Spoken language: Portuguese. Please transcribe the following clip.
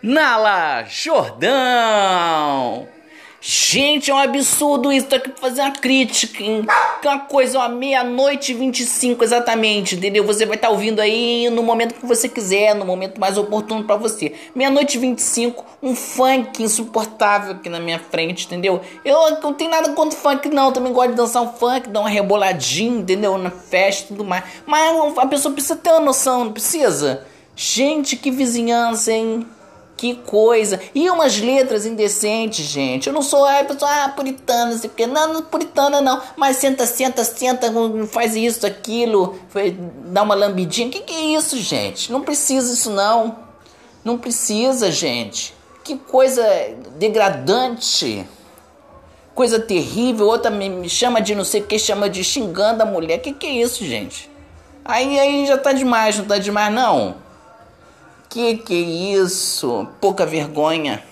Nala Jordão. Gente, é um absurdo isso. Tô aqui pra fazer uma crítica, hein? Que uma coisa, ó, meia-noite e 25 exatamente, entendeu? Você vai estar tá ouvindo aí no momento que você quiser, no momento mais oportuno para você. Meia-noite e 25, um funk insuportável aqui na minha frente, entendeu? Eu não tenho nada contra funk, não. também gosto de dançar um funk, dar uma reboladinha, entendeu? Na festa e tudo mais. Mas a pessoa precisa ter uma noção, não precisa? Gente, que vizinhança, hein? Que coisa. E umas letras indecentes, gente. Eu não sou a pessoa, ah, puritana, não sei o. Não, não, puritana não. Mas senta, senta, senta, faz isso, aquilo. Dá uma lambidinha. Que que é isso, gente? Não precisa isso, não. Não precisa, gente. Que coisa degradante. Coisa terrível. Outra me chama de não sei o que, chama de xingando a mulher. Que que é isso, gente? Aí, aí já tá demais, não tá demais, não? Que que é isso? Pouca vergonha.